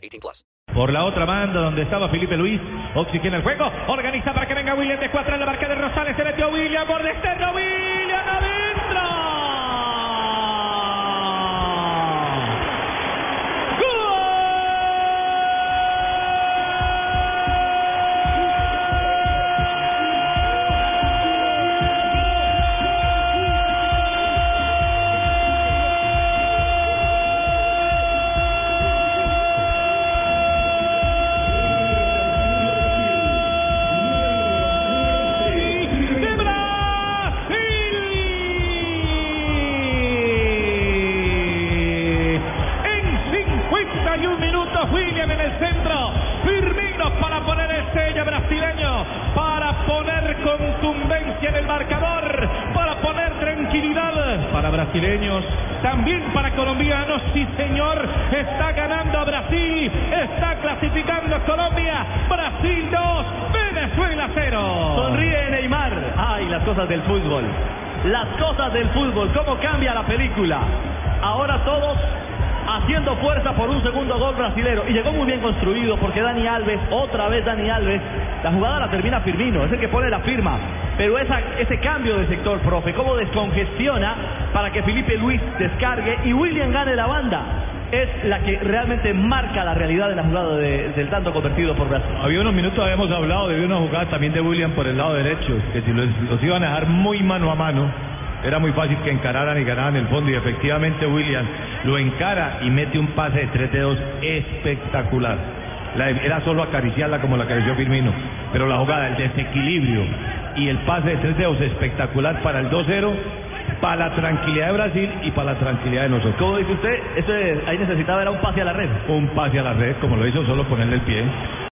18 plus. Por la otra banda, donde estaba Felipe Luis, oxigena el juego, organiza para que venga William de cuatro en la marca de Rosales, se metió William, por externo, William brasileños. También para colombianos. Sí, señor. Está ganando Brasil. Está clasificando Colombia. Brasil 2. Venezuela 0. Sonríe Neymar. Ay, las cosas del fútbol. Las cosas del fútbol. ¿Cómo cambia la película? Ahora todos haciendo fuerza por un segundo gol brasilero. Y llegó muy bien construido porque Dani Alves, otra vez Dani Alves, la jugada la termina Firmino, es el que pone la firma. Pero ese cambio de sector, profe, cómo descongestiona para que Felipe Luis descargue y William gane la banda. Es la que realmente marca la realidad de la jugada de- del tanto convertido por Brasil. Había unos minutos, habíamos hablado de una jugada también de William por el lado derecho, que si los, los iban a dejar muy mano a mano, era muy fácil que encararan y ganaran el fondo. Y efectivamente William lo encara y mete un pase de tres dedos espectacular. La- era solo acariciarla como la acarició Firmino, pero la jugada, el desequilibrio y el pase de tres dedos espectacular para el 2-0, para la tranquilidad de Brasil y para la tranquilidad de nosotros. ¿Cómo dice usted? Eso es- ahí necesitaba era un pase a la red. Un pase a la red, como lo hizo solo ponerle el pie.